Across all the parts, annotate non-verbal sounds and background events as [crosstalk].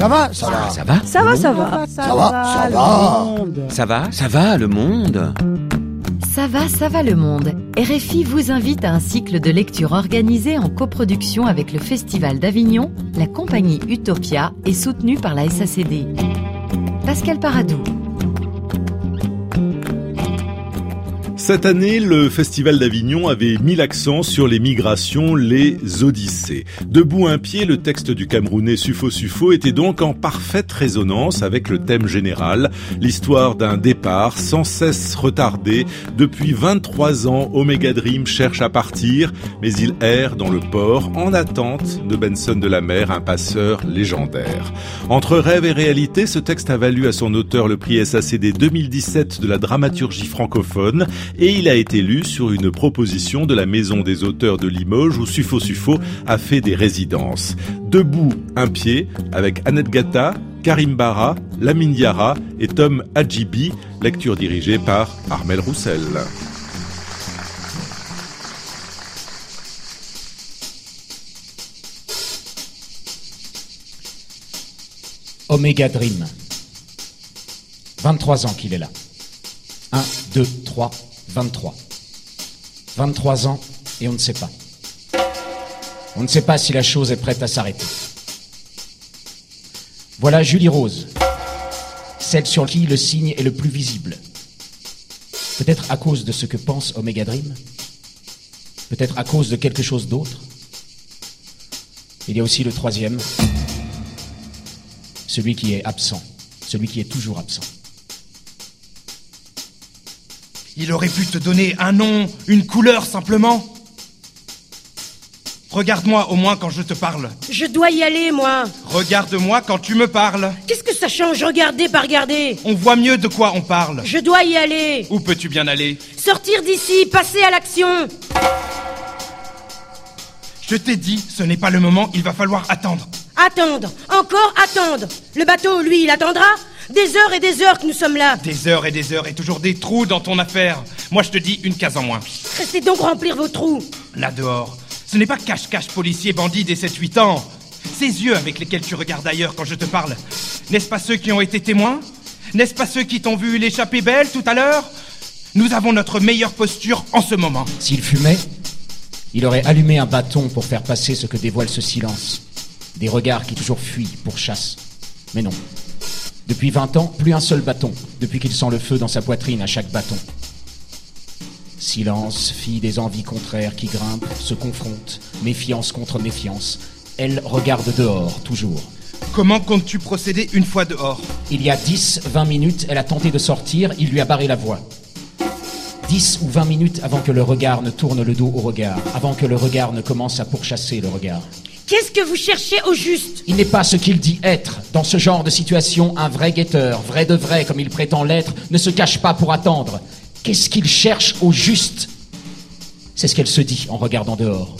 Ça va, ça va. Ça va Ça va, ça va. Ça va, ça va. Ça va Ça va, le monde Ça va, ça va le monde. RFI vous invite à un cycle de lecture organisé en coproduction avec le Festival d'Avignon, la compagnie Utopia et soutenu par la SACD. Pascal Paradou. Cette année, le Festival d'Avignon avait mis l'accent sur les migrations, les odyssées. Debout un pied, le texte du Camerounais Sufo Sufo était donc en parfaite résonance avec le thème général, l'histoire d'un départ sans cesse retardé. Depuis 23 ans, Omega Dream cherche à partir, mais il erre dans le port en attente de Benson de la Mer, un passeur légendaire. Entre rêve et réalité, ce texte a valu à son auteur le prix SACD 2017 de la dramaturgie francophone et il a été lu sur une proposition de la Maison des auteurs de Limoges où Sufo Sufo a fait des résidences. Debout un pied avec Annette Gata, Karim Barra, Lamine Diarra et Tom Adjibi, lecture dirigée par Armel Roussel. Omega Dream. 23 ans qu'il est là. 1, 2, 3, 23. 23 ans et on ne sait pas. On ne sait pas si la chose est prête à s'arrêter. Voilà Julie Rose, celle sur qui le signe est le plus visible. Peut-être à cause de ce que pense Omega Dream, peut-être à cause de quelque chose d'autre? Il y a aussi le troisième, celui qui est absent, celui qui est toujours absent. Il aurait pu te donner un nom, une couleur simplement. Regarde-moi au moins quand je te parle. Je dois y aller, moi. Regarde-moi quand tu me parles. Qu'est-ce que ça change Regardez par regarder? On voit mieux de quoi on parle. Je dois y aller. Où peux-tu bien aller? Sortir d'ici, passer à l'action. Je t'ai dit, ce n'est pas le moment, il va falloir attendre. Attendre, encore attendre. Le bateau, lui, il attendra? Des heures et des heures que nous sommes là. Des heures et des heures et toujours des trous dans ton affaire. Moi, je te dis une case en moins. Restez donc remplir vos trous. Là dehors, ce n'est pas cache-cache policier bandit des 7-8 ans. Ces yeux avec lesquels tu regardes ailleurs quand je te parle, n'est-ce pas ceux qui ont été témoins? N'est-ce pas ceux qui t'ont vu l'échapper belle tout à l'heure? Nous avons notre meilleure posture en ce moment. S'il fumait, il aurait allumé un bâton pour faire passer ce que dévoile ce silence. Des regards qui toujours fuient pour chasse. Mais non. Depuis 20 ans, plus un seul bâton, depuis qu'il sent le feu dans sa poitrine à chaque bâton. Silence, fille des envies contraires qui grimpent, se confrontent, méfiance contre méfiance. Elle regarde dehors, toujours. Comment comptes-tu procéder une fois dehors? Il y a 10, 20 minutes, elle a tenté de sortir, il lui a barré la voie. 10 ou 20 minutes avant que le regard ne tourne le dos au regard, avant que le regard ne commence à pourchasser le regard. Qu'est-ce que vous cherchez au juste? Il n'est pas ce qu'il dit être. Dans ce genre de situation, un vrai guetteur, vrai de vrai comme il prétend l'être, ne se cache pas pour attendre. Qu'est-ce qu'il cherche au juste? C'est ce qu'elle se dit en regardant dehors,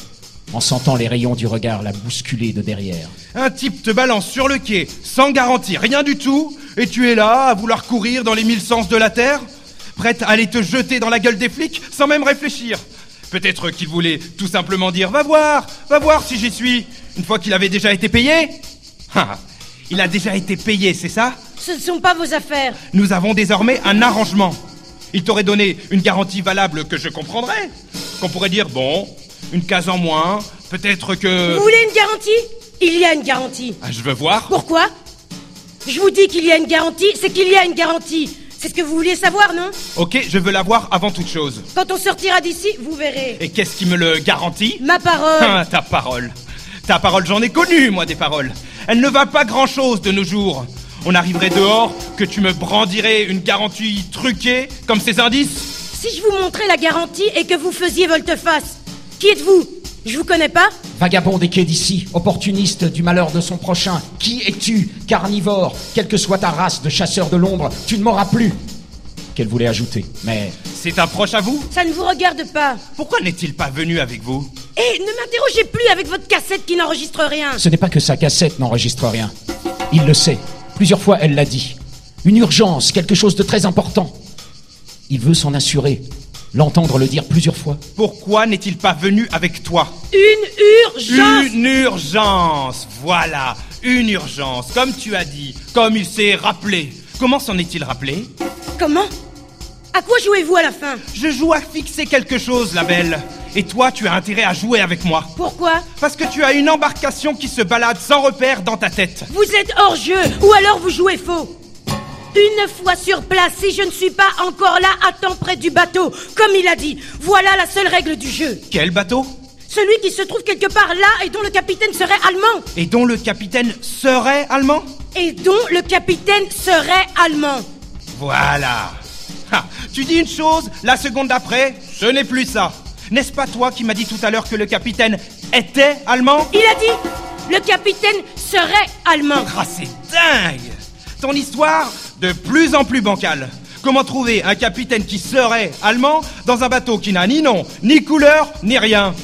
en sentant les rayons du regard la bousculer de derrière. Un type te balance sur le quai, sans garantie, rien du tout, et tu es là à vouloir courir dans les mille sens de la terre? Prête à aller te jeter dans la gueule des flics sans même réfléchir? Peut-être qu'il voulait tout simplement dire Va voir, va voir si j'y suis Une fois qu'il avait déjà été payé [laughs] Ah, Il a déjà été payé, c'est ça? Ce ne sont pas vos affaires. Nous avons désormais un arrangement. Il t'aurait donné une garantie valable que je comprendrais. Qu'on pourrait dire, bon, une case en moins, peut-être que... Vous voulez une garantie? Il y a une garantie. Ah, je veux voir. Pourquoi? Je vous dis qu'il y a une garantie, c'est qu'il y a une garantie. C'est ce que vous vouliez savoir, non Ok, je veux la voir avant toute chose. Quand on sortira d'ici, vous verrez. Et qu'est-ce qui me le garantit Ma parole. Ah, ta parole. Ta parole, j'en ai connu, moi, des paroles. Elle ne va pas grand-chose de nos jours. On arriverait dehors, que tu me brandirais une garantie truquée, comme ces indices Si je vous montrais la garantie et que vous faisiez volte-face, qui êtes-vous Je vous connais pas Vagabond des quais d'ici, opportuniste du malheur de son prochain, qui es-tu Carnivore, quelle que soit ta race de chasseur de l'ombre, tu ne m'auras plus Qu'elle voulait ajouter, mais C'est un proche à vous Ça ne vous regarde pas. Pourquoi n'est-il pas venu avec vous? Et ne m'interrogez plus avec votre cassette qui n'enregistre rien. ce n'est pas que sa cassette n'enregistre rien. Il le sait. Plusieurs fois, elle l'a dit. Une urgence, quelque chose de très important. Il veut s'en assurer. L'entendre le dire plusieurs fois. Pourquoi n'est-il pas venu avec toi? Une urgence Une urgence Voilà Une urgence, comme tu as dit, comme il s'est rappelé. Comment s'en est-il rappelé? Comment? À quoi jouez-vous à la fin? Je joue à fixer quelque chose, la belle. Et toi, tu as intérêt à jouer avec moi. Pourquoi? Parce que tu as une embarcation qui se balade sans repère dans ta tête. Vous êtes hors jeu, ou alors vous jouez faux. Une fois sur place, si je ne suis pas encore là, attends près du bateau, comme il a dit. Voilà la seule règle du jeu. Quel bateau? Celui qui se trouve quelque part là et dont le capitaine serait allemand. Et dont le capitaine serait allemand? Et dont le capitaine serait allemand. Voilà. Ha, tu dis une chose, la seconde d'après, ce n'est plus ça. N'est-ce pas toi qui m'as dit tout à l'heure que le capitaine était allemand? Il a dit le capitaine serait allemand. Ah, c'est dingue Ton histoire, de plus en plus bancale. Comment trouver un capitaine qui serait allemand dans un bateau qui n'a ni nom, ni couleur, ni rien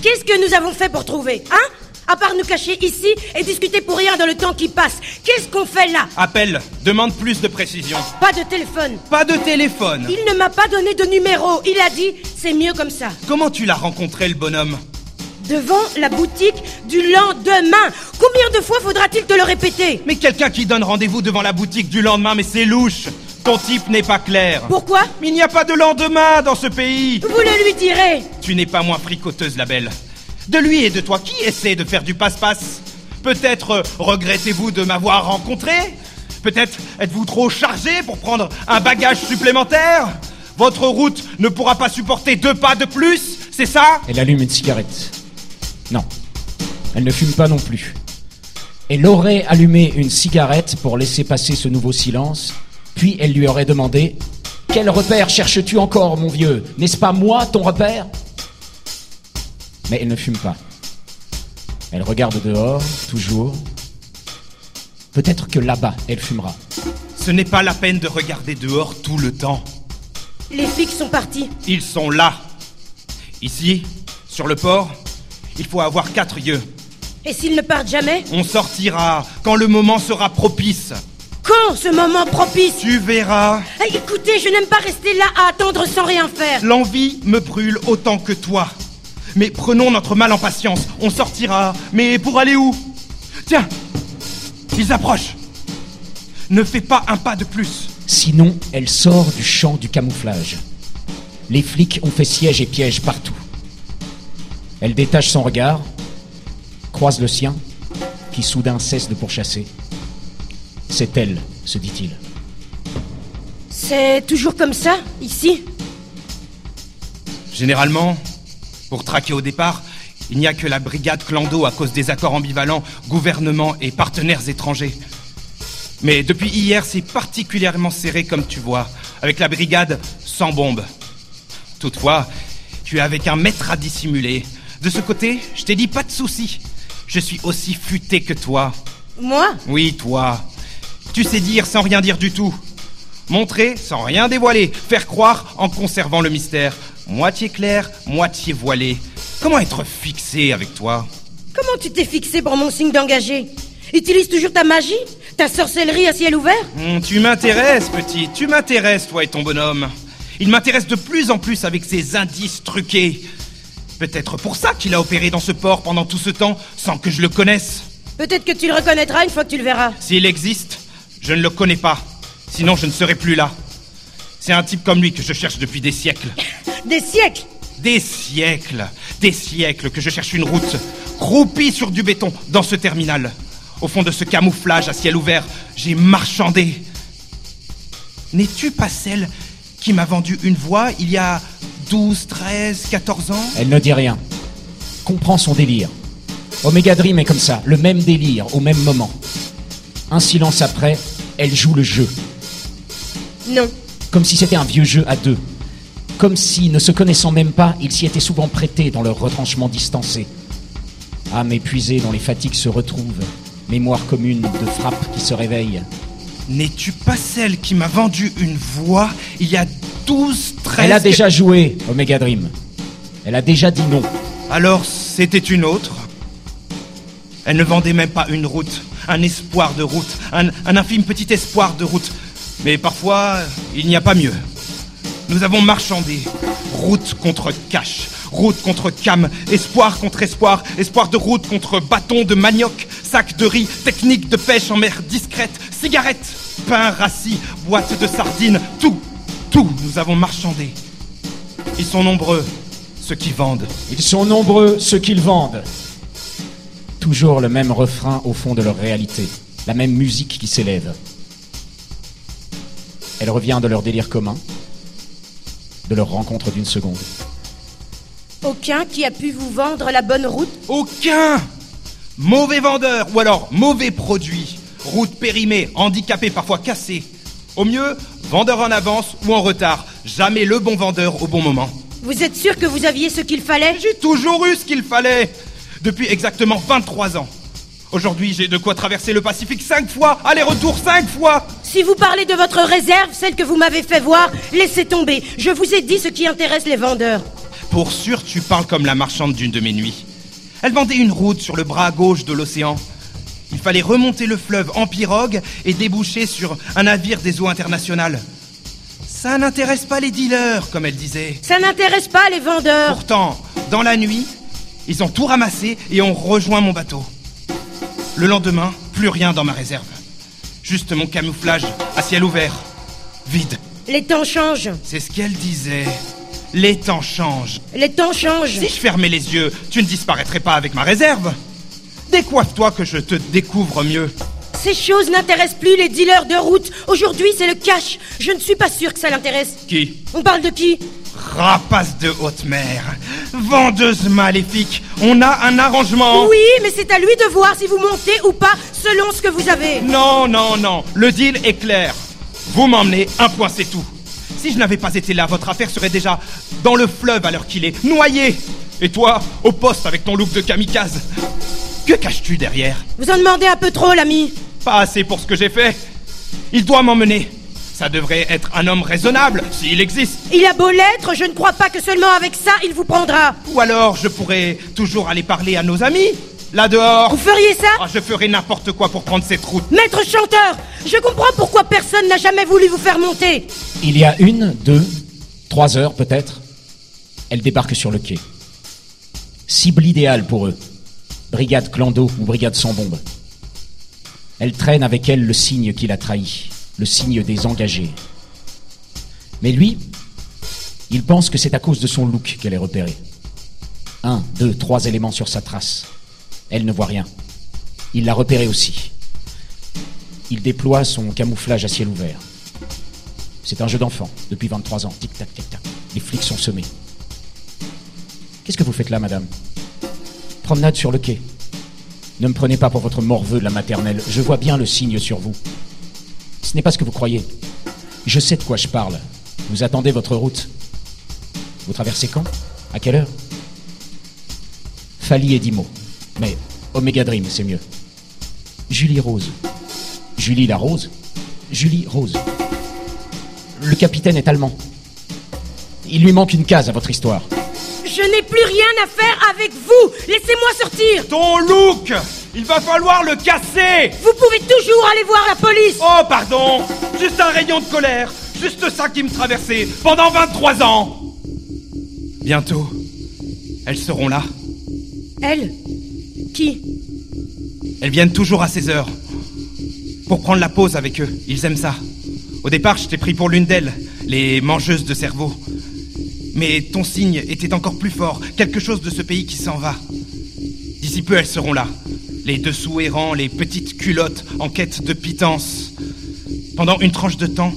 Qu'est-ce que nous avons fait pour trouver, hein? À part nous cacher ici et discuter pour rien dans le temps qui passe. Qu'est-ce qu'on fait là? Appelle, demande plus de précision. Pas de téléphone. Pas de téléphone. Il ne m'a pas donné de numéro. Il a dit c'est mieux comme ça. Comment tu l'as rencontré, le bonhomme? Devant la boutique du lendemain. Combien de fois faudra-t-il te le répéter Mais quelqu'un qui donne rendez-vous devant la boutique du lendemain, mais c'est louche Ton type n'est pas clair. Pourquoi Mais il n'y a pas de lendemain dans ce pays Vous le lui direz. Tu n'es pas moins fricoteuse, la belle. De lui et de toi, qui essaie de faire du passe-passe Peut-être euh, regrettez-vous de m'avoir rencontré Peut-être êtes-vous trop chargé pour prendre un bagage supplémentaire Votre route ne pourra pas supporter deux pas de plus, c'est ça Elle allume une cigarette. Non, elle ne fume pas non plus. Elle aurait allumé une cigarette pour laisser passer ce nouveau silence, puis elle lui aurait demandé Quel repère cherches-tu encore, mon vieux N'est-ce pas moi ton repère? Mais elle ne fume pas. Elle regarde dehors, toujours. Peut-être que là-bas, elle fumera. Ce n'est pas la peine de regarder dehors tout le temps. Les flics sont partis. Ils sont là. Ici, sur le port, il faut avoir quatre yeux. Et s'ils ne partent jamais On sortira quand le moment sera propice. Quand ce moment propice Tu verras. Eh, Écoutez, je n'aime pas rester là à attendre sans rien faire. L'envie me brûle autant que toi. Mais prenons notre mal en patience. On sortira. Mais pour aller où? Tiens, ils approchent. Ne fais pas un pas de plus. Sinon, elle sort du champ du camouflage. Les flics ont fait siège et piège partout. Elle détache son regard, croise le sien, qui soudain cesse de pourchasser. C'est elle, se dit-il. C'est toujours comme ça, ici? Généralement, pour traquer au départ, il n'y a que la brigade Clando à cause des accords ambivalents gouvernement et partenaires étrangers. Mais depuis hier, c'est particulièrement serré comme tu vois, avec la brigade sans bombe. Toutefois, tu es avec un maître à dissimuler. De ce côté, je t'ai dit pas de souci. Je suis aussi futé que toi. Moi? Oui, toi. Tu sais dire sans rien dire du tout. Montrer sans rien dévoiler. Faire croire en conservant le mystère. Moitié clair, moitié voilé. Comment être fixé avec toi? Comment tu t'es fixé pour mon signe d'engagé? Utilise toujours ta magie? Ta sorcellerie à ciel ouvert? Hum, Tu m'intéresses, petit. Tu m'intéresses, toi et ton bonhomme. Il m'intéresse de plus en plus avec ses indices truqués. Peut-être pour ça qu'il a opéré dans ce port pendant tout ce temps sans que je le connaisse. Peut-être que tu le reconnaîtras une fois que tu le verras. S'il existe, je ne le connais pas. Sinon, je ne serai plus là. C'est un type comme lui que je cherche depuis des siècles. [laughs] Des siècles Des siècles, des siècles que je cherche une route, croupie sur du béton, dans ce terminal. Au fond de ce camouflage à ciel ouvert, j'ai marchandé. N'es-tu pas celle qui m'a vendu une voix il y a 12, 13, 14 ans Elle ne dit rien. Comprend son délire. Omega Dream est comme ça, le même délire, au même moment. Un silence après, elle joue le jeu. Non. Comme si c'était un vieux jeu à deux. Comme si, ne se connaissant même pas, ils s'y étaient souvent prêtés dans leur retranchement distancé. Âme épuisée dont les fatigues se retrouvent. Mémoire commune de frappe qui se réveille. N'es-tu pas celle qui m'a vendu une voix il y a 12, 13... Elle a déjà joué, Omega Dream. Elle a déjà dit non. Alors c'était une autre? Elle ne vendait même pas une route, un espoir de route, un, un infime petit espoir de route. Mais parfois, il n'y a pas mieux. Nous avons marchandé. Route contre cash, route contre cam, espoir contre espoir, espoir de route contre bâton de manioc, sacs de riz, techniques de pêche en mer discrète, cigarettes, pain rassis, boîtes de sardines, tout, tout nous avons marchandé. Ils sont nombreux, ceux qui vendent. Ils sont nombreux ceux qu'ils vendent. Toujours le même refrain au fond de leur réalité, la même musique qui s'élève. Elle revient de leur délire commun, de leur rencontre d'une seconde. Aucun qui a pu vous vendre la bonne route Aucun Mauvais vendeur ou alors mauvais produit. Route périmée, handicapée, parfois cassée. Au mieux, vendeur en avance ou en retard. Jamais le bon vendeur au bon moment. Vous êtes sûr que vous aviez ce qu'il fallait J'ai toujours eu ce qu'il fallait Depuis exactement 23 ans. Aujourd'hui, j'ai de quoi traverser le Pacifique cinq fois, aller-retour cinq fois Si vous parlez de votre réserve, celle que vous m'avez fait voir, laissez tomber. Je vous ai dit ce qui intéresse les vendeurs. Pour sûr, tu parles comme la marchande d'une de mes nuits. Elle vendait une route sur le bras gauche de l'océan. Il fallait remonter le fleuve en pirogue et déboucher sur un navire des eaux internationales. Ça n'intéresse pas les dealers, comme elle disait. Ça n'intéresse pas les vendeurs. Pourtant, dans la nuit, ils ont tout ramassé et ont rejoint mon bateau. Le lendemain, plus rien dans ma réserve. Juste mon camouflage à ciel ouvert. Vide. Les temps changent. C'est ce qu'elle disait. Les temps changent. Les temps changent. Si je fermais les yeux, tu ne disparaîtrais pas avec ma réserve. Décoiffe-toi que je te découvre mieux. Ces choses n'intéressent plus les dealers de route. Aujourd'hui, c'est le cash. Je ne suis pas sûr que ça l'intéresse. Qui On parle de qui Rapace de haute mer. Vendeuse maléfique. On a un arrangement. Oui, mais c'est à lui de voir si vous montez ou pas selon ce que vous avez. Non, non, non. Le deal est clair. Vous m'emmenez, un point c'est tout. Si je n'avais pas été là, votre affaire serait déjà dans le fleuve à l'heure qu'il est, noyée. Et toi, au poste avec ton look de kamikaze. Que caches-tu derrière? Vous en demandez un peu trop, l'ami. Pas assez pour ce que j'ai fait. Il doit m'emmener. Ça devrait être un homme raisonnable, s'il existe. Il a beau l'être, je ne crois pas que seulement avec ça, il vous prendra. Ou alors, je pourrais toujours aller parler à nos amis. Là dehors. Vous feriez ça? Ah, je ferai n'importe quoi pour prendre cette route. Maître chanteur, je comprends pourquoi personne n'a jamais voulu vous faire monter. Il y a une, deux, trois heures peut-être, elle débarque sur le quai. Cible idéale pour eux. Brigade clando ou brigade sans bombe. Elle traîne avec elle le signe qui l'a trahi, le signe des engagés. Mais lui, il pense que c'est à cause de son look qu'elle est repérée. Un, deux, trois éléments sur sa trace. Elle ne voit rien. Il l'a repérée aussi. Il déploie son camouflage à ciel ouvert. C'est un jeu d'enfant, depuis 23 ans. Tic-tac, tic-tac. Les flics sont semés. Qu'est-ce que vous faites là, madame? Promenade sur le quai. Ne me prenez pas pour votre morveux de la maternelle. Je vois bien le signe sur vous. Ce n'est pas ce que vous croyez. Je sais de quoi je parle. Vous attendez votre route. Vous traversez quand? À quelle heure? Fali et Dimo. Mais Omega Dream, c'est mieux. Julie Rose. Julie la Rose Julie Rose. Le capitaine est allemand. Il lui manque une case à votre histoire. Je n'ai plus rien à faire avec vous. Laissez-moi sortir. Ton look Il va falloir le casser Vous pouvez toujours aller voir la police. Oh, pardon Juste un rayon de colère Juste ça qui me traversait pendant 23 ans Bientôt, elles seront là. Elle Qui? Elles viennent toujours à 16 heures. Pour prendre la pause avec eux. Ils aiment ça. Au départ, je t'ai pris pour l'une d'elles, les mangeuses de cerveau. Mais ton signe était encore plus fort, quelque chose de ce pays qui s'en va. D'ici peu, elles seront là. Les dessous errants, les petites culottes en quête de pitance. Pendant une tranche de temps,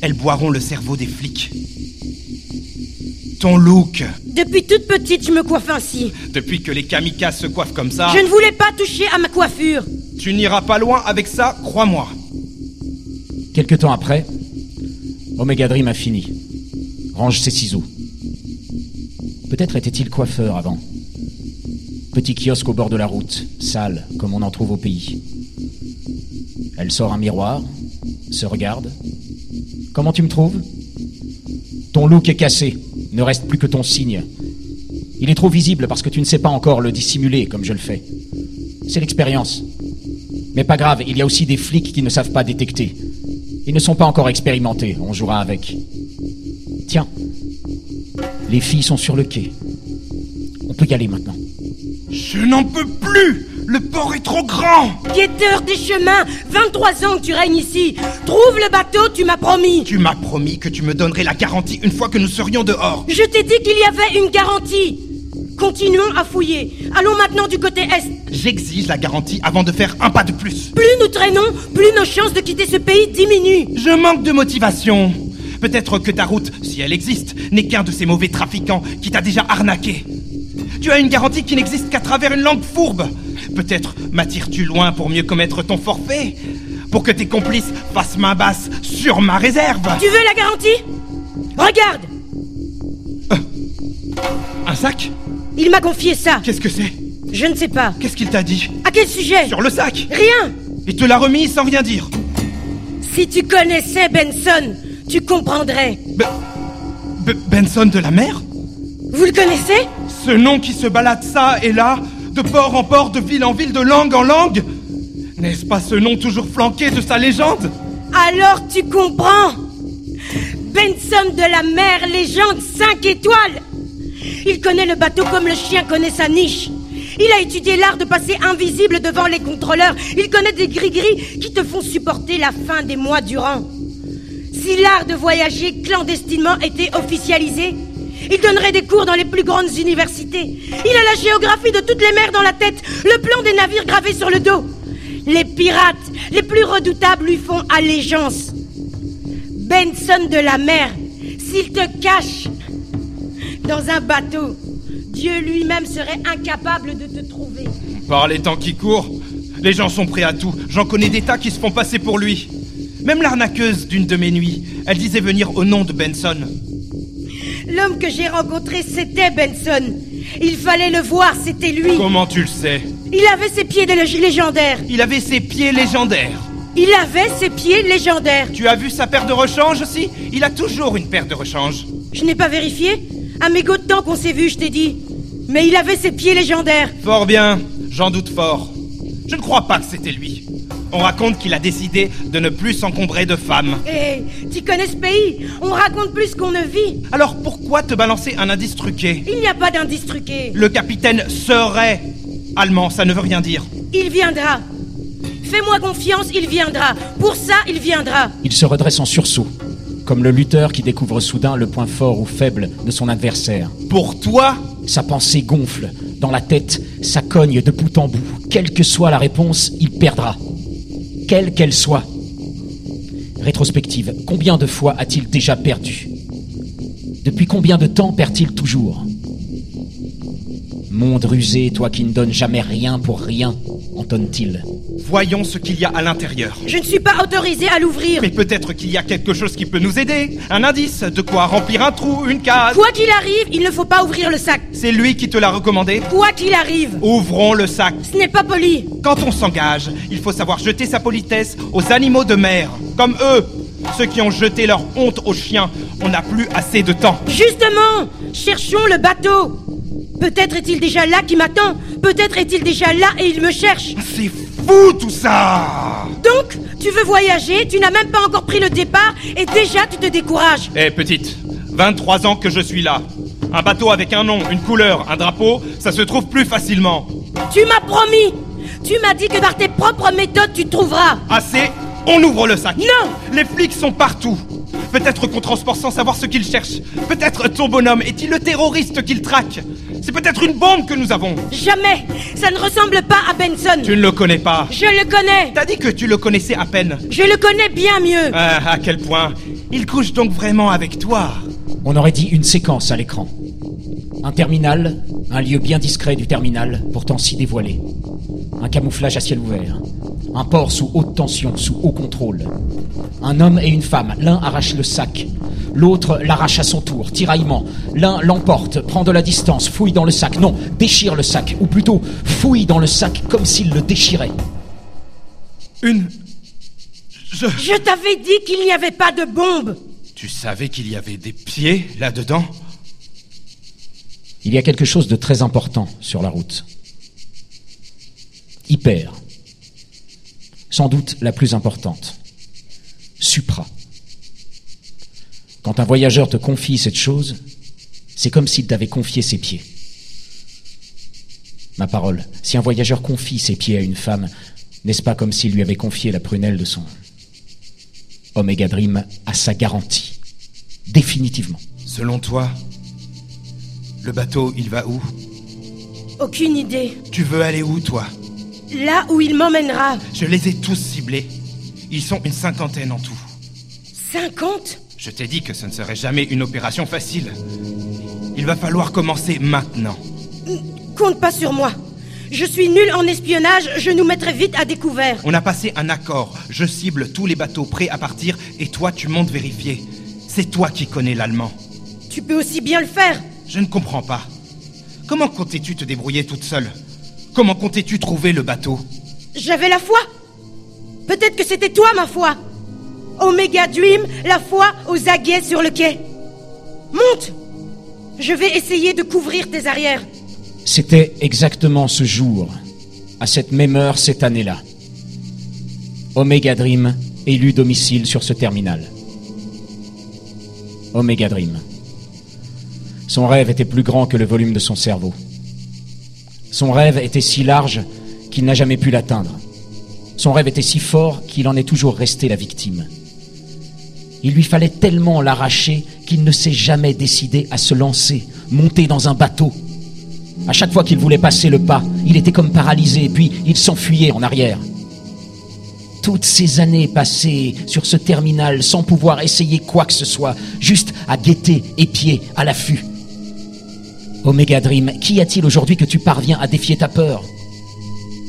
elles boiront le cerveau des flics. Ton look, Depuis toute petite, je me coiffe ainsi. depuis que les kamikazes se coiffent comme ça, Je ne voulais pas toucher à ma coiffure. Tu n'iras pas loin avec ça, crois-moi. Quelque temps après, Omega Dream a fini. Range ses ciseaux. Peut-être était-il coiffeur avant. Petit kiosque au bord de la route, sale comme on en trouve au pays. Elle sort un miroir, se regarde. Comment tu me trouves? Ton look est cassé, ne reste plus que ton signe. Il est trop visible parce que tu ne sais pas encore le dissimuler comme je le fais. C'est l'expérience. Mais pas grave, il y a aussi des flics qui ne savent pas détecter. Ils ne sont pas encore expérimentés, on jouera avec. Tiens, les filles sont sur le quai. On peut y aller maintenant. Je n'en peux plus Le port est trop grand Guetteur des chemins 23 ans que tu règnes ici Trouve le bateau, tu m'as promis Tu m'as promis que tu me donnerais la garantie une fois que nous serions dehors. Je t'ai dit qu'il y avait une garantie Continuons à fouiller. Allons maintenant du côté est. J'exige la garantie avant de faire un pas de plus. Plus nous traînons, plus nos chances de quitter ce pays diminuent. Je manque de motivation. Peut-être que ta route, si elle existe, n'est qu'un de ces mauvais trafiquants qui t'a déjà arnaqué. Tu as une garantie qui n'existe qu'à travers une langue fourbe. Peut-être m'attires-tu loin pour mieux commettre ton forfait Pour que tes complices fassent main basse sur ma réserve Tu veux la garantie? Regarde Un sac? Il m'a confié ça. Qu'est-ce que c'est? Je ne sais pas. Qu'est-ce qu'il t'a dit? À quel sujet? Sur le sac? Rien. Il te l'a remis sans rien dire? Si tu connaissais Benson, tu comprendrais. Be- Be- Benson de la mer? Vous le connaissez? Ce nom qui se balade ça et là, de port en port, de ville en ville, de langue en langue. N'est-ce pas ce nom toujours flanqué de sa légende? Alors tu comprends. Benson de la mer, légende 5 étoiles Il connaît le bateau comme le chien connaît sa niche. Il a étudié l'art de passer invisible devant les contrôleurs. Il connaît des gris-gris qui te font supporter la faim des mois durant. Si l'art de voyager clandestinement était officialisé, il donnerait des cours dans les plus grandes universités. Il a la géographie de toutes les mers dans la tête, le plan des navires gravés sur le dos. Les pirates les plus redoutables lui font allégeance. Benson de la mer, s'il te cache dans un bateau, Dieu lui-même serait incapable de te trouver. Par les temps qui courent, les gens sont prêts à tout. J'en connais des tas qui se font passer pour lui. Même l'arnaqueuse d'une de mes nuits, elle disait venir au nom de Benson. L'homme que j'ai rencontré, c'était Benson. Il fallait le voir, c'était lui. Comment tu le sais? Il avait ses pieds légendaires. Il avait ses pieds légendaires. Il avait ses pieds légendaires. Tu as vu sa paire de rechange aussi Il a toujours une paire de rechange. Je n'ai pas vérifié. À mes de temps qu'on s'est vu, je t'ai dit. Mais il avait ses pieds légendaires. Fort bien, j'en doute fort. Je ne crois pas que c'était lui. On raconte qu'il a décidé de ne plus s'encombrer de femmes. Eh, tu connais ce pays? On raconte plus qu'on ne vit. Alors pourquoi te balancer un indice truqué? Il n'y a pas d'indice truqué. Le capitaine serait allemand, ça ne veut rien dire. Il viendra. Fais-moi confiance, il viendra. Pour ça, il viendra. Il se redresse en sursaut, comme le lutteur qui découvre soudain le point fort ou faible de son adversaire. Pour toi, Sa pensée gonfle. Dans la tête, ça cogne de bout en bout. Quelle que soit la réponse, il perdra. Quelle qu'elle soit. Rétrospective, combien de fois a-t-il déjà perdu? Depuis combien de temps perd-il toujours? Monde rusé, toi qui ne donnes jamais rien pour rien, entonne-t-il. voyons ce qu'il y a à l'intérieur. Je ne suis pas autorisé à l'ouvrir. Mais peut-être qu'il y a quelque chose qui peut nous aider. Un indice, de quoi remplir un trou, une case. Quoi qu'il arrive, il ne faut pas ouvrir le sac. C'est lui qui te l'a recommandé Quoi qu'il arrive. Ouvrons le sac. Ce n'est pas poli. Quand on s'engage, il faut savoir jeter sa politesse aux animaux de mer, comme eux. Ceux qui ont jeté leur honte aux chiens, on n'a plus assez de temps. Justement, cherchons le bateau. Peut-être est-il déjà là qui m'attend. Peut-être est-il déjà là et il me cherche. C'est fou tout ça Donc, tu veux voyager, tu n'as même pas encore pris le départ et déjà tu te décourages. Eh petite, 23 ans que je suis là. Un bateau avec un nom, une couleur, un drapeau, ça se trouve plus facilement. Tu m'as promis. Tu m'as dit que par tes propres méthodes tu trouveras. Assez, on ouvre le sac. Non Les flics sont partout. Peut-être qu'on transporte sans savoir ce qu'ils cherchent. Peut-être ton bonhomme est-il le terroriste qu'ils traquent. C'est peut-être une bombe que nous avons. Jamais. Ça ne ressemble pas à Benson. Tu ne le connais pas. Je le connais. T'as dit que tu le connaissais à peine. Je le connais bien mieux. Ah, à quel point Il couche donc vraiment avec toi. On aurait dit une séquence à l'écran. Un terminal, un lieu bien discret du terminal, pourtant si dévoilé. Un camouflage à ciel ouvert. Un port sous haute tension, sous haut contrôle. Un homme et une femme, l'un arrache le sac, l'autre l'arrache à son tour, tiraillement. L'un l'emporte, prend de la distance, fouille dans le sac, non, déchire le sac, ou plutôt fouille dans le sac comme s'il le déchirait. Une... Je... Je t'avais dit qu'il n'y avait pas de bombe. Tu savais qu'il y avait des pieds là-dedans? Il y a quelque chose de très important sur la route. Hyper. Sans doute la plus importante. Supra. Quand un voyageur te confie cette chose, c'est comme s'il t'avait confié ses pieds. Ma parole, si un voyageur confie ses pieds à une femme, n'est-ce pas comme s'il lui avait confié la prunelle de son Omega Dream a sa garantie? Définitivement. Selon toi, le bateau, il va où? Aucune idée. Tu veux aller où, toi? Là où il m'emmènera. Je les ai tous ciblés. Ils sont une cinquantaine en tout. 50 Je t'ai dit que ce ne serait jamais une opération facile. Il va falloir commencer maintenant. Compte pas sur moi. Je suis nul en espionnage, je nous mettrai vite à découvert. On a passé un accord. Je cible tous les bateaux prêts à partir et toi, tu montes vérifier. C'est toi qui connais l'allemand. Tu peux aussi bien le faire. Je ne comprends pas. Comment comptais-tu te débrouiller toute seule? Comment comptais-tu trouver le bateau? J'avais la foi. Peut-être que c'était toi, ma foi. Omega Dream, la foi aux aguets sur le quai. Monte Je vais essayer de couvrir tes arrières. C'était exactement ce jour, à cette même heure cette année-là. Omega Dream élu domicile sur ce terminal. Omega Dream. Son rêve était plus grand que le volume de son cerveau. Son rêve était si large qu'il n'a jamais pu l'atteindre. Son rêve était si fort qu'il en est toujours resté la victime. Il lui fallait tellement l'arracher qu'il ne s'est jamais décidé à se lancer, monter dans un bateau. À chaque fois qu'il voulait passer le pas, il était comme paralysé, puis il s'enfuyait en arrière. Toutes ces années passées sur ce terminal sans pouvoir essayer quoi que ce soit, juste à guetter, épier, à l'affût. Omega Dream, qu'y a-t-il aujourd'hui que tu parviens à défier ta peur?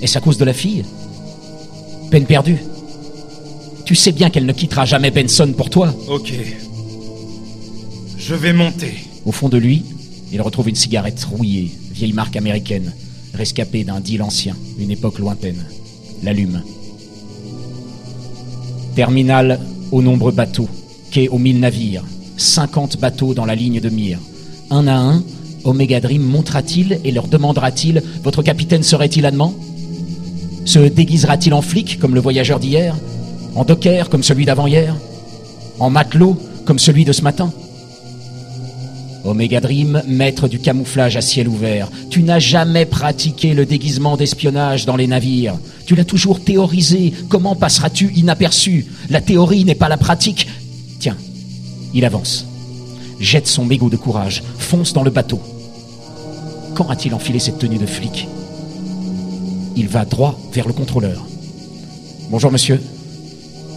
Est-ce à cause de la fille? Peine perdue. Tu sais bien qu'elle ne quittera jamais Benson pour toi. Ok. Je vais monter. Au fond de lui, il retrouve une cigarette rouillée, vieille marque américaine, rescapée d'un deal ancien, une époque lointaine. L'allume. Terminal aux nombreux bateaux, quai aux mille navires, 50 bateaux dans la ligne de mire. Un à un, Omega Dream montera-t-il et leur demandera-t-il Votre capitaine serait-il allemand? Se déguisera-t-il en flic comme le voyageur d'hier? En docker comme celui d'avant-hier En matelot comme celui de ce matin? Omega Dream, maître du camouflage à ciel ouvert, tu n'as jamais pratiqué le déguisement d'espionnage dans les navires. Tu l'as toujours théorisé. Comment passeras-tu inaperçu? La théorie n'est pas la pratique. Tiens, il avance. Jette son mégot de courage, fonce dans le bateau. Quand a-t-il enfilé cette tenue de flic Il va droit vers le contrôleur. Bonjour monsieur.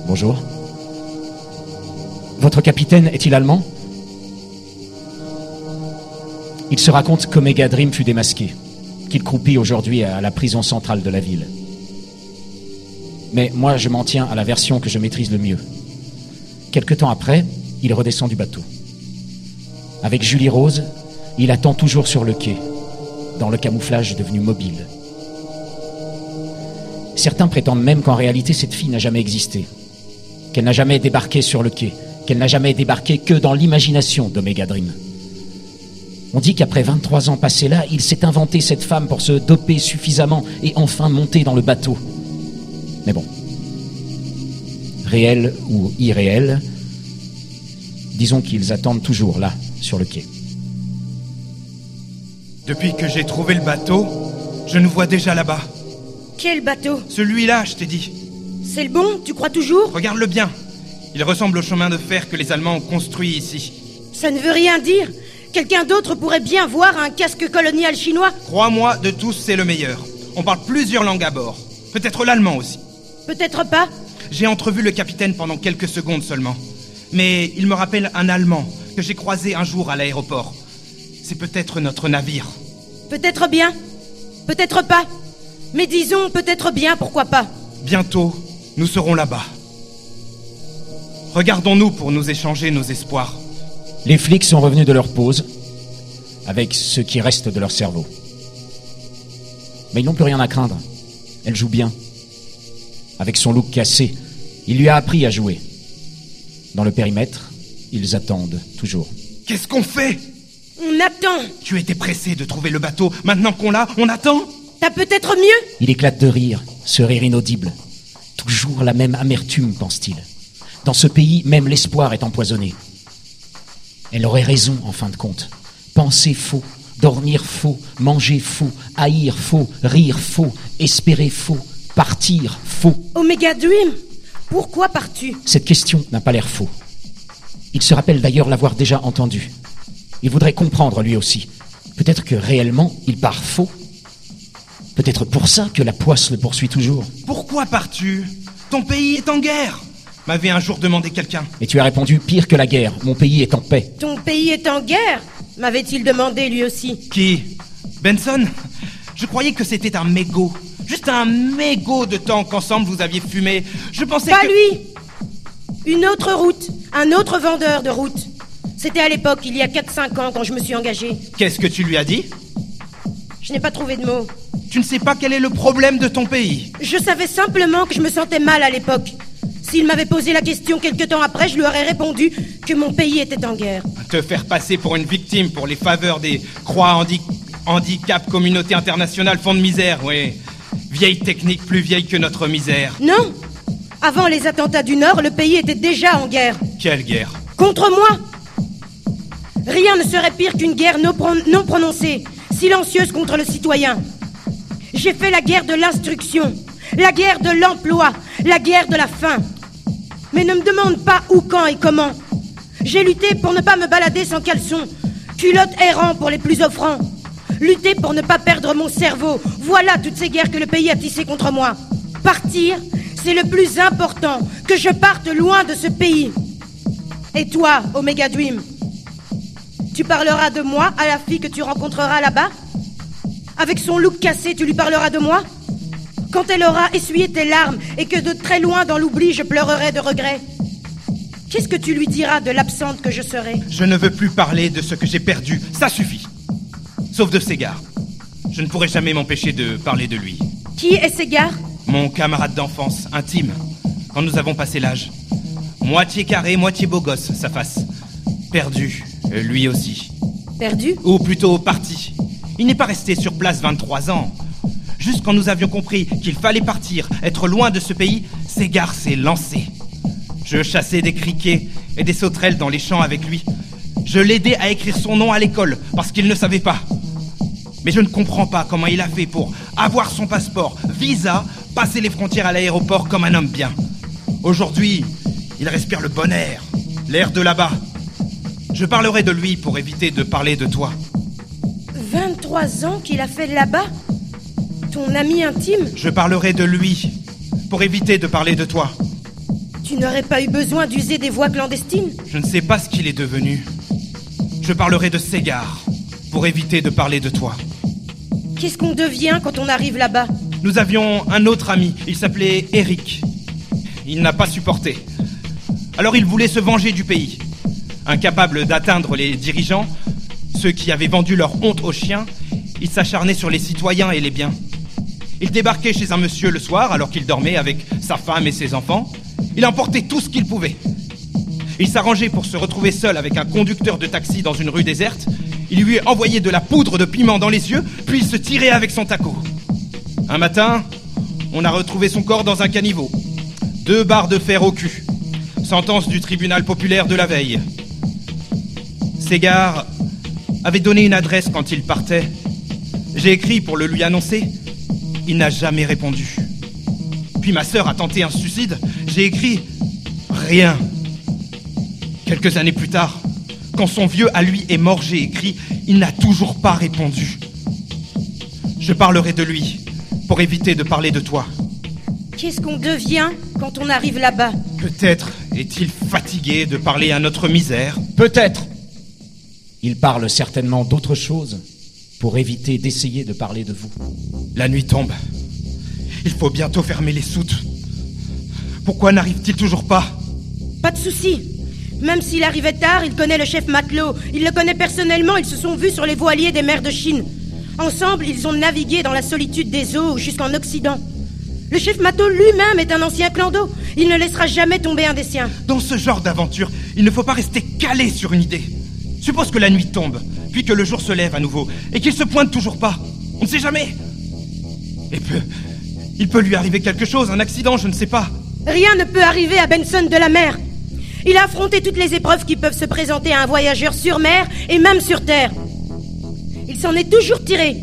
Bonjour. Votre capitaine est-il allemand Il se raconte qu'Omega Dream fut démasqué, qu'il croupit aujourd'hui à la prison centrale de la ville. Mais moi, je m'en tiens à la version que je maîtrise le mieux. Quelque temps après, il redescend du bateau. Avec Julie Rose, il attend toujours sur le quai, dans le camouflage devenu mobile. Certains prétendent même qu'en réalité, cette fille n'a jamais existé, qu'elle n'a jamais débarqué sur le quai, qu'elle n'a jamais débarqué que dans l'imagination d'Omega Dream. On dit qu'après 23 ans passés là, il s'est inventé cette femme pour se doper suffisamment et enfin monter dans le bateau. Mais bon, réel ou irréel, disons qu'ils attendent toujours là, sur le quai. Depuis que j'ai trouvé le bateau, je nous vois déjà là-bas. Quel bateau Celui-là, je t'ai dit. C'est le bon Tu crois toujours Regarde-le bien. Il ressemble au chemin de fer que les Allemands ont construit ici. Ça ne veut rien dire. Quelqu'un d'autre pourrait bien voir un casque colonial chinois. Crois-moi, de tous, c'est le meilleur. On parle plusieurs langues à bord. Peut-être l'allemand aussi. Peut-être pas. J'ai entrevu le capitaine pendant quelques secondes seulement. Mais il me rappelle un Allemand que j'ai croisé un jour à l'aéroport. C'est peut-être notre navire. Peut-être bien. Peut-être pas. Mais disons peut-être bien, pourquoi pas. Bientôt, nous serons là-bas. Regardons-nous pour nous échanger nos espoirs. Les flics sont revenus de leur pause, avec ce qui reste de leur cerveau. Mais ils n'ont plus rien à craindre. Elle joue bien. Avec son look cassé, il lui a appris à jouer. Dans le périmètre, ils attendent toujours. Qu'est-ce qu'on fait? On attend. Tu étais pressé de trouver le bateau. Maintenant qu'on l'a, on attend T'as peut-être mieux Il éclate de rire, ce rire inaudible. Toujours la même amertume, pense-t-il. Dans ce pays, même l'espoir est empoisonné. Elle aurait raison, en fin de compte. Penser faux, Dormir faux, manger faux, haïr faux, rire faux, espérer faux, partir faux. Omega Dream, pourquoi pars-tu? Cette question n'a pas l'air faux. Il se rappelle d'ailleurs l'avoir déjà entendue. Il voudrait comprendre lui aussi. Peut-être que réellement il part faux. Peut-être pour ça que la poisse le poursuit toujours. Pourquoi pars-tu? Ton pays est en guerre m'avait un jour demandé quelqu'un. Et tu as répondu pire que la guerre. Mon pays est en paix. Ton pays est en guerre m'avait-il demandé lui aussi. Qui? Benson? Je croyais que c'était un mégot. Juste un mégot de temps qu'ensemble vous aviez fumé. Je pensais Pas que... lui Une autre route, un autre vendeur de route. C'était à l'époque, il y a 4-5 ans, quand je me suis engagé. Qu'est-ce que tu lui as dit? Je n'ai pas trouvé de mots. Tu ne sais pas quel est le problème de ton pays? Je savais simplement que je me sentais mal à l'époque. S'il m'avait posé la question quelque temps après, je lui aurais répondu que mon pays était en guerre. Te faire passer pour une victime pour les faveurs des croix handi handicap communauté internationale fond de misère, oui. Vieille technique plus vieille que notre misère. Non Avant les attentats du Nord, le pays était déjà en guerre. Quelle guerre? Contre moi Rien ne serait pire qu'une guerre non, pron- non prononcée, silencieuse contre le citoyen. J'ai fait la guerre de l'instruction, la guerre de l'emploi, la guerre de la faim. Mais ne me demande pas où, quand et comment. J'ai lutté pour ne pas me balader sans caleçon, culotte errant pour les plus offrants. Lutter pour ne pas perdre mon cerveau. Voilà toutes ces guerres que le pays a tissées contre moi. Partir, c'est le plus important. Que je parte loin de ce pays. Et toi, Omega Dream? Tu parleras de moi à la fille que tu rencontreras là-bas Avec son look cassé, tu lui parleras de moi Quand elle aura essuyé tes larmes et que de très loin dans l'oubli, je pleurerai de regret Qu'est-ce que tu lui diras de l'absente que je serai Je ne veux plus parler de ce que j'ai perdu. Ça suffit. Sauf de Ségard. Je ne pourrai jamais m'empêcher de parler de lui. Qui est Ségard Mon camarade d'enfance, intime, quand nous avons passé l'âge. Moitié carré, moitié beau gosse, sa face. Perdu, lui aussi. Perdu Ou plutôt parti. Il n'est pas resté sur place 23 ans. Juste quand nous avions compris qu'il fallait partir, être loin de ce pays, Ségard s'est lancé. Je chassais des criquets et des sauterelles dans les champs avec lui. Je l'aidais à écrire son nom à l'école parce qu'il ne savait pas. Mais je ne comprends pas comment il a fait pour avoir son passeport, visa, passer les frontières à l'aéroport comme un homme bien. Aujourd'hui, il respire le bon air, l'air de là-bas. Je parlerai de lui pour éviter de parler de toi. 23 ans qu'il a fait là-bas Ton ami intime Je parlerai de lui pour éviter de parler de toi. Tu n'aurais pas eu besoin d'user des voies clandestines Je ne sais pas ce qu'il est devenu. Je parlerai de Ségard pour éviter de parler de toi. Qu'est-ce qu'on devient quand on arrive là-bas? Nous avions un autre ami, il s'appelait Eric. Il n'a pas supporté. Alors il voulait se venger du pays. Incapable d'atteindre les dirigeants, ceux qui avaient vendu leur honte aux chiens, il s'acharnait sur les citoyens et les biens. Il débarquait chez un monsieur le soir alors qu'il dormait avec sa femme et ses enfants. Il emportait tout ce qu'il pouvait. Il s'arrangeait pour se retrouver seul avec un conducteur de taxi dans une rue déserte. Il lui envoyait de la poudre de piment dans les yeux, puis il se tirait avec son taco. Un matin, on a retrouvé son corps dans un caniveau. Deux barres de fer au cul. Sentence du tribunal populaire de la veille. Ségard avait donné une adresse quand il partait. J'ai écrit pour le lui annoncer. Il n'a jamais répondu. Puis ma sœur a tenté un suicide. J'ai écrit rien. Quelques années plus tard, quand son vieux à lui est mort, j'ai écrit Il n'a toujours pas répondu. Je parlerai de lui pour éviter de parler de toi. Qu'est-ce qu'on devient quand on arrive là-bas? Peut-être est-il fatigué de parler à notre misère. Peut-être. Il parle certainement d'autre chose pour éviter d'essayer de parler de vous. La nuit tombe. Il faut bientôt fermer les soutes. Pourquoi n'arrive-t-il toujours pas? Pas de souci. Même s'il arrivait tard, il connaît le chef matelot. Il le connaît personnellement, ils se sont vus sur les voiliers des mers de Chine. Ensemble, ils ont navigué dans la solitude des eaux jusqu'en Occident. Le chef matelot lui-même est un ancien clando. Il ne laissera jamais tomber un des siens. Dans ce genre d'aventure, il ne faut pas rester calé sur une idée. Suppose que la nuit tombe, puis que le jour se lève à nouveau, et qu'il se pointe toujours pas. On ne sait jamais. Et peut... Il peut lui arriver quelque chose, un accident, je ne sais pas. Rien ne peut arriver à Benson de la mer. Il a affronté toutes les épreuves qui peuvent se présenter à un voyageur sur mer et même sur terre. Il Il s'en est toujours tiré.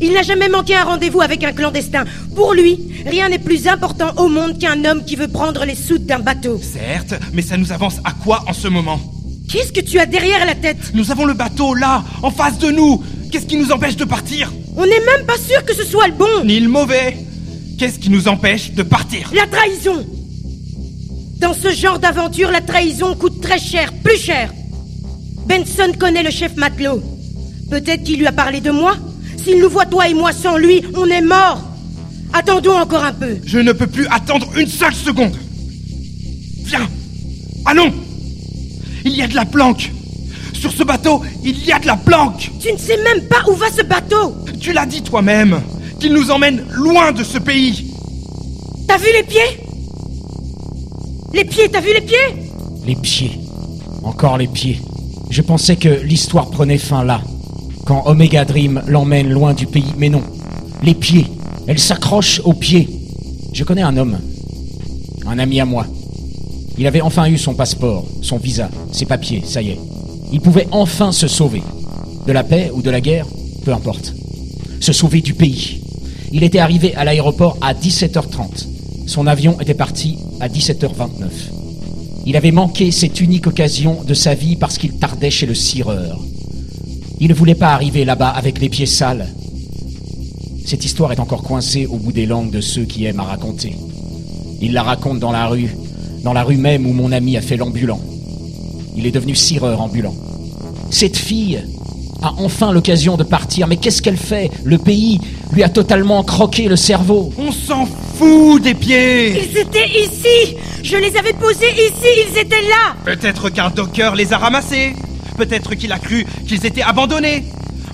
Il n'a jamais manqué un rendez-vous avec un clandestin. Pour lui, rien n'est plus important au monde qu'un homme qui veut prendre les soutes d'un bateau. Certes, mais ça nous avance à quoi en ce moment? Qu'est-ce que tu as derrière la tête Nous avons le bateau là, en face de nous. Qu'est-ce qui nous empêche de partir On n'est même pas sûr que ce soit le bon. Ni le mauvais. Qu'est-ce qui nous empêche de partir La trahison. Dans ce genre d'aventure, la trahison coûte très cher, plus cher. Benson connaît le chef matelot. Peut-être qu'il lui a parlé de moi. S'il nous voit toi et moi sans lui, on est mort. Attendons encore un peu. Je ne peux plus attendre une seule seconde. Viens. Allons. Il y a de la planque. Sur ce bateau, il y a de la planque. Tu ne sais même pas où va ce bateau. Tu l'as dit toi-même, qu'il nous emmène loin de ce pays. T'as vu les pieds? Les pieds, t'as vu les pieds? Les pieds. Encore les pieds. Je pensais que l'histoire prenait fin là, quand Omega Dream l'emmène loin du pays. Mais non. Les pieds. Elle s'accroche aux pieds. Je connais un homme. Un ami à moi. Il avait enfin eu son passeport, son visa, ses papiers, ça y est. Il pouvait enfin se sauver. De la paix ou de la guerre, peu importe. Se sauver du pays. Il était arrivé à l'aéroport à 17h30. Son avion était parti à 17h29. Il avait manqué cette unique occasion de sa vie parce qu'il tardait chez le cireur. Il ne voulait pas arriver là-bas avec les pieds sales. Cette histoire est encore coincée au bout des langues de ceux qui aiment à raconter. Il la raconte dans la rue, dans la rue même où mon ami a fait l'ambulant. Il est devenu cireur ambulant. Cette fille a enfin l'occasion de partir, mais qu'est-ce qu'elle fait? Le pays lui a totalement croqué le cerveau. On s'en fout des pieds. Ils étaient ici Je les avais posés ici, ils étaient là Peut-être qu'un docker les a ramassés. Peut-être qu'il a cru qu'ils étaient abandonnés.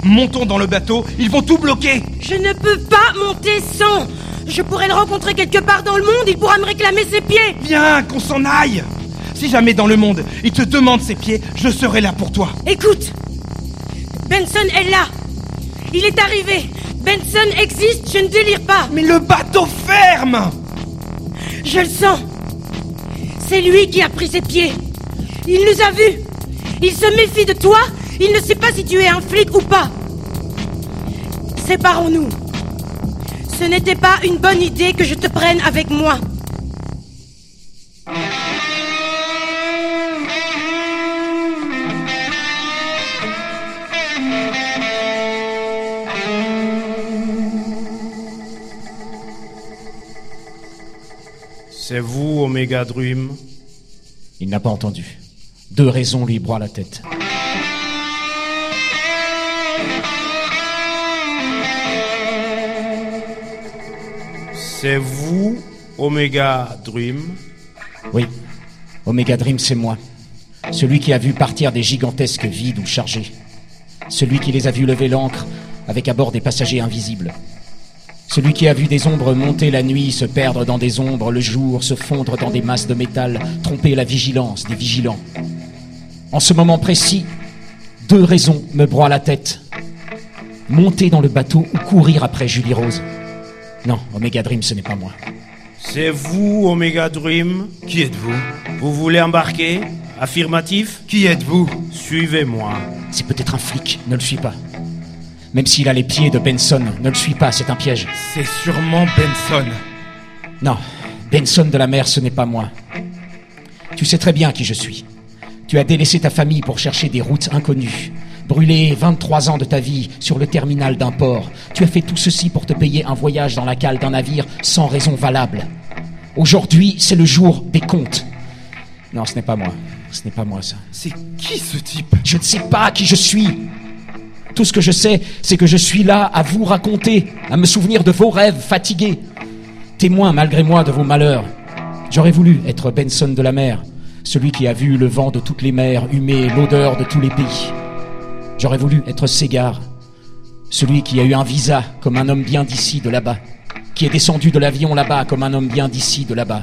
Montons dans le bateau, ils vont tout bloquer. Je ne peux pas monter sans Je pourrais le rencontrer quelque part dans le monde, il pourra me réclamer ses pieds. Viens, qu'on s'en aille. Si jamais dans le monde, il te demande ses pieds, je serai là pour toi. Écoute Benson est là. Il est arrivé. Benson existe, je ne délire pas. Mais le bateau ferme. Je le sens. C'est lui qui a pris ses pieds. Il nous a vus. Il se méfie de toi. Il ne sait pas si tu es un flic ou pas. Séparons-nous Ce n'était pas une bonne idée que je te prenne avec moi C'est vous, Omega Dream Il n'a pas entendu. Deux raisons lui broient la tête. C'est vous, Omega Dream Oui, Omega Dream, c'est moi. Celui qui a vu partir des gigantesques vides ou chargés. Celui qui les a vus lever l'ancre avec à bord des passagers invisibles. Celui qui a vu des ombres monter la nuit, se perdre dans des ombres le jour, se fondre dans des masses de métal, tromper la vigilance des vigilants. En ce moment précis, deux raisons me broient la tête. Monter dans le bateau ou courir après Julie Rose. Non, Omega Dream, ce n'est pas moi. C'est vous, Omega Dream Qui êtes-vous Vous voulez embarquer Affirmatif Qui êtes-vous Suivez-moi. C'est peut-être un flic, ne le suis pas. Même s'il a les pieds de Benson, ne le suis pas, c'est un piège. C'est sûrement Benson. Non, Benson de la mer, ce n'est pas moi. Tu sais très bien qui je suis. Tu as délaissé ta famille pour chercher des routes inconnues, brûlé 23 ans de ta vie sur le terminal d'un port. Tu as fait tout ceci pour te payer un voyage dans la cale d'un navire sans raison valable. Aujourd'hui, c'est le jour des comptes. Non, ce n'est pas moi. Ce n'est pas moi, ça. C'est qui ce type? Je ne sais pas qui je suis. Tout ce que je sais, c'est que je suis là à vous raconter, à me souvenir de vos rêves fatigués, témoin malgré moi de vos malheurs. J'aurais voulu être Benson de la mer, celui qui a vu le vent de toutes les mers humer l'odeur de tous les pays. J'aurais voulu être Ségard, celui qui a eu un visa comme un homme bien d'ici, de là-bas, qui est descendu de l'avion là-bas comme un homme bien d'ici, de là-bas.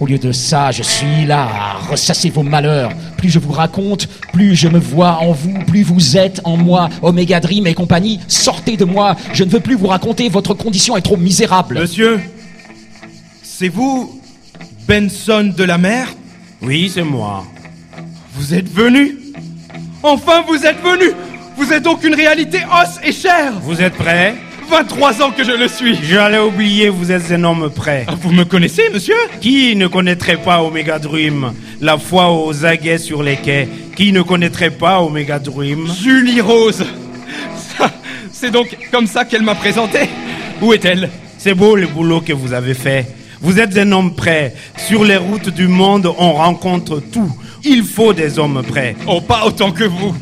Au lieu de ça, je suis là à ressasser vos malheurs. Plus je vous raconte, plus je me vois en vous, plus vous êtes en moi. Omega Dream et compagnie, sortez de moi. Je ne veux plus vous raconter, votre condition est trop misérable. Monsieur C'est vous, Benson de la mer? Oui, c'est moi. Vous êtes venu? Enfin, vous êtes venu Vous êtes donc une réalité os et chair Vous êtes prêts 23 ans que je le suis J'allais oublier, vous êtes un homme prêt. Ah, Vous me connaissez, monsieur? Qui ne connaîtrait pas Omega Dream? La foi aux aguets sur les quais. Qui ne connaîtrait pas Omega Dream? Julie Rose C'est donc comme ça qu'elle m'a présenté Où est-elle? C'est beau le boulot que vous avez fait. Vous êtes un homme prêt. Sur les routes du monde, on rencontre tout. Il faut des hommes prêts. Oh, pas autant que vous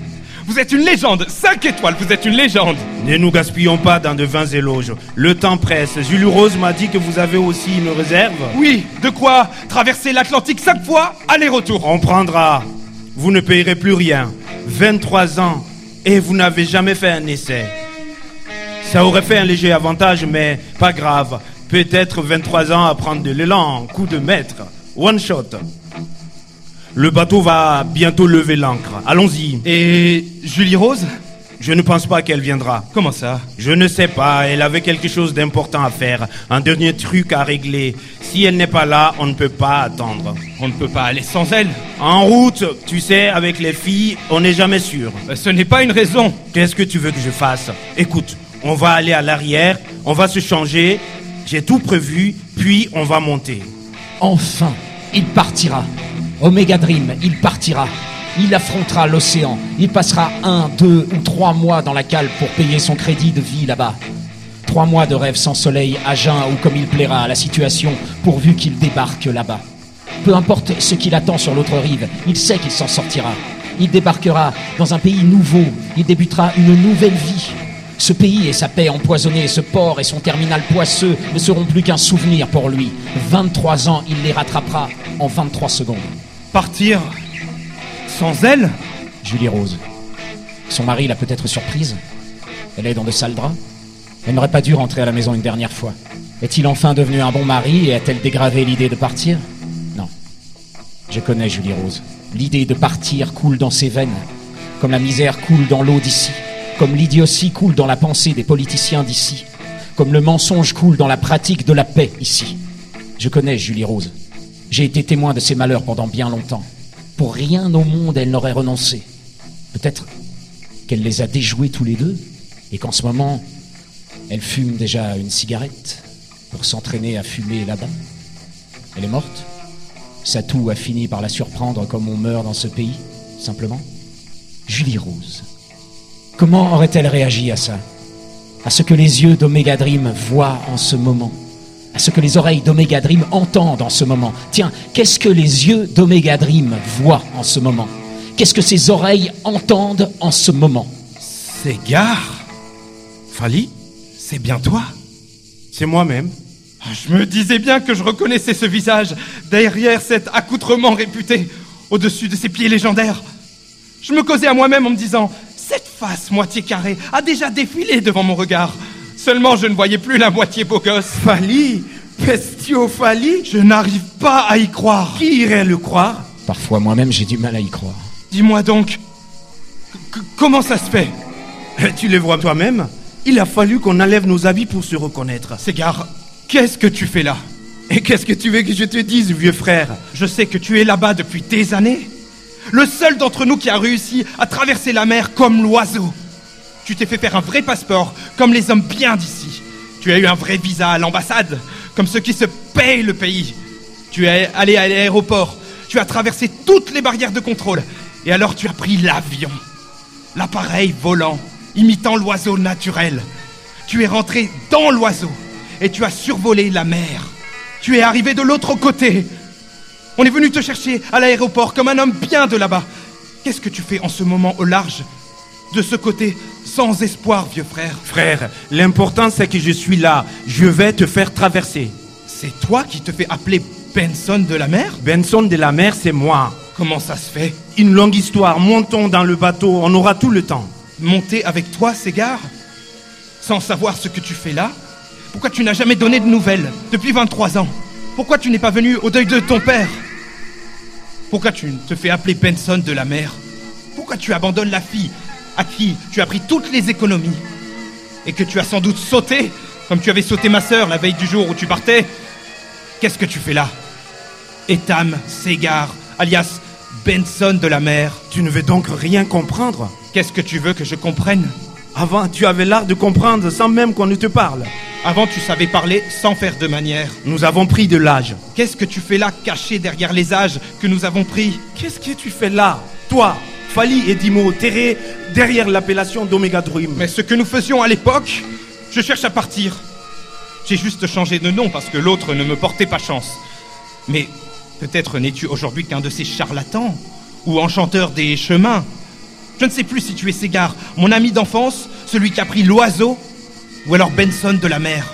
Vous êtes une légende 5 étoiles, vous êtes une légende Ne nous gaspillons pas dans de vains éloges. Le temps presse. Julie Rose m'a dit que vous avez aussi une réserve. Oui, de quoi traverser l'Atlantique 5 fois, aller-retour On prendra. Vous ne payerez plus rien. 23 ans et vous n'avez jamais fait un essai. Ça aurait fait un léger avantage, mais pas grave. Peut-être 23 ans à prendre de l'élan, coup de maître, one shot. Le bateau va bientôt lever l'ancre. Allons-y. Et Julie Rose? Je ne pense pas qu'elle viendra. Comment ça? Je ne sais pas, elle avait quelque chose d'important à faire, un dernier truc à régler. Si elle n'est pas là, on ne peut pas attendre. On ne peut pas aller sans elle En route, tu sais, avec les filles, on n'est jamais sûr. Euh, Ce n'est pas une raison Qu'est-ce que tu veux que je fasse? Écoute, on va aller à l'arrière, on va se changer, j'ai tout prévu, puis on va monter. Enfin, il partira. Omega Dream, il partira. Il affrontera l'océan. Il passera un, deux ou trois mois dans la cale pour payer son crédit de vie là-bas. Trois mois de rêve sans soleil, à jeun ou comme il plaira à la situation, pourvu qu'il débarque là-bas. Peu importe ce qu'il attend sur l'autre rive, il sait qu'il s'en sortira. Il débarquera dans un pays nouveau. Il débutera une nouvelle vie. Ce pays et sa paix empoisonnée, ce port et son terminal poisseux ne seront plus qu'un souvenir pour lui. 23 ans, il les rattrapera en 23 secondes. Partir sans elle Julie Rose. Son mari l'a peut-être surprise. Elle est dans de sales draps. Elle n'aurait pas dû rentrer à la maison une dernière fois. Est-il enfin devenu un bon mari et a-t-elle dégravé l'idée de partir? Non. Je connais Julie Rose. L'idée de partir coule dans ses veines, comme la misère coule dans l'eau d'ici, comme l'idiotie coule dans la pensée des politiciens d'ici, comme le mensonge coule dans la pratique de la paix ici. Je connais Julie Rose. J'ai été témoin de ses malheurs pendant bien longtemps. Pour rien au monde elle n'aurait renoncé. Peut-être qu'elle les a déjoués tous les deux et qu'en ce moment, elle fume déjà une cigarette pour s'entraîner à fumer là-bas. Elle est morte. Sa toux a fini par la surprendre comme on meurt dans ce pays, simplement. Julie Rose. Comment aurait-elle réagi à ça? À ce que les yeux d'Omega Dream voient en ce moment? Ce que les oreilles d'Omega Dream entendent en ce moment. Tiens, qu'est-ce que les yeux d'Omega Dream voient en ce moment? Qu'est-ce que ses oreilles entendent en ce moment? C'est gare Fali C'est bien toi C'est moi-même. Ah, Je me disais bien que je reconnaissais ce visage derrière cet accoutrement réputé, au-dessus de ces pieds légendaires. Je me causais à moi-même en me disant Cette face moitié carrée a déjà défilé devant mon regard. Seulement je ne voyais plus la moitié beau gosse. Fali Pestio Fali Je n'arrive pas à y croire. Qui irait le croire? Parfois moi-même j'ai du mal à y croire. Dis-moi donc, comment ça se fait? Tu les vois toi-même Il a fallu qu'on enlève nos habits pour se reconnaître. Ségare, qu'est-ce que tu fais là? Et qu'est-ce que tu veux que je te dise, vieux frère? Je sais que tu es là-bas depuis des années. Le seul d'entre nous qui a réussi à traverser la mer comme l'oiseau. Tu t'es fait faire un vrai passeport, comme les hommes bien d'ici. Tu as eu un vrai visa à l'ambassade, comme ceux qui se payent le pays. Tu es allé à l'aéroport. Tu as traversé toutes les barrières de contrôle. Et alors tu as pris l'avion. L'appareil volant, imitant l'oiseau naturel. Tu es rentré dans l'oiseau et tu as survolé la mer. Tu es arrivé de l'autre côté. On est venu te chercher à l'aéroport comme un homme bien de là-bas. Qu'est-ce que tu fais en ce moment au large De ce côté, sans espoir, vieux frère. Frère, l'important c'est que je suis là. Je vais te faire traverser. C'est toi qui te fais appeler Benson de la mer? Benson de la mer, c'est moi. Comment ça se fait? Une longue histoire. Montons dans le bateau, on aura tout le temps. Monter avec toi, Ségare Sans savoir ce que tu fais là? Pourquoi tu n'as jamais donné de nouvelles? Depuis 23 ans Pourquoi tu n'es pas venu au deuil de ton père? Pourquoi tu te fais appeler Benson de la mer? Pourquoi tu abandonnes la fille? À qui tu as pris toutes les économies Et que tu as sans doute sauté, comme tu avais sauté ma sœur la veille du jour où tu partais Qu'est-ce que tu fais là? Etam Ségare, alias Benson de la mer. Tu ne veux donc rien comprendre? Qu'est-ce que tu veux que je comprenne? Avant, tu avais l'art de comprendre sans même qu'on ne te parle. Avant, tu savais parler sans faire de manière. Nous avons pris de l'âge. Qu'est-ce que tu fais là, caché derrière les âges que nous avons pris? Qu'est-ce que tu fais là Toi, Fali et Dimo, terré derrière l'appellation d'Omega Dream. Mais ce que nous faisions à l'époque, je cherche à partir. J'ai juste changé de nom parce que l'autre ne me portait pas chance. Mais peut-être n'es-tu aujourd'hui qu'un de ces charlatans ou enchanteur des chemins. Je ne sais plus si tu es Ségard, mon ami d'enfance, celui qui a pris l'oiseau, ou alors Benson de la mer,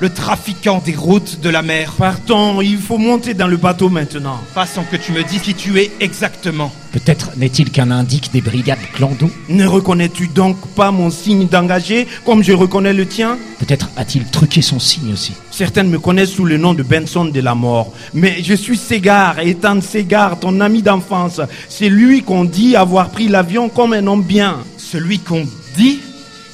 le trafiquant des routes de la mer. Partons, il faut monter dans le bateau maintenant. Pas sans que tu me dises qui tu es exactement. Peut-être n'est-il qu'un indique des brigades clando Ne reconnais-tu donc pas mon signe d'engagé comme je reconnais le tien? Peut-être a-t-il truqué son signe aussi. Certains me connaissent sous le nom de Benson de la mort. Mais je suis Ségard, Ethan Ségard, ton ami d'enfance. C'est lui qu'on dit avoir pris l'avion comme un homme bien. Celui qu'on dit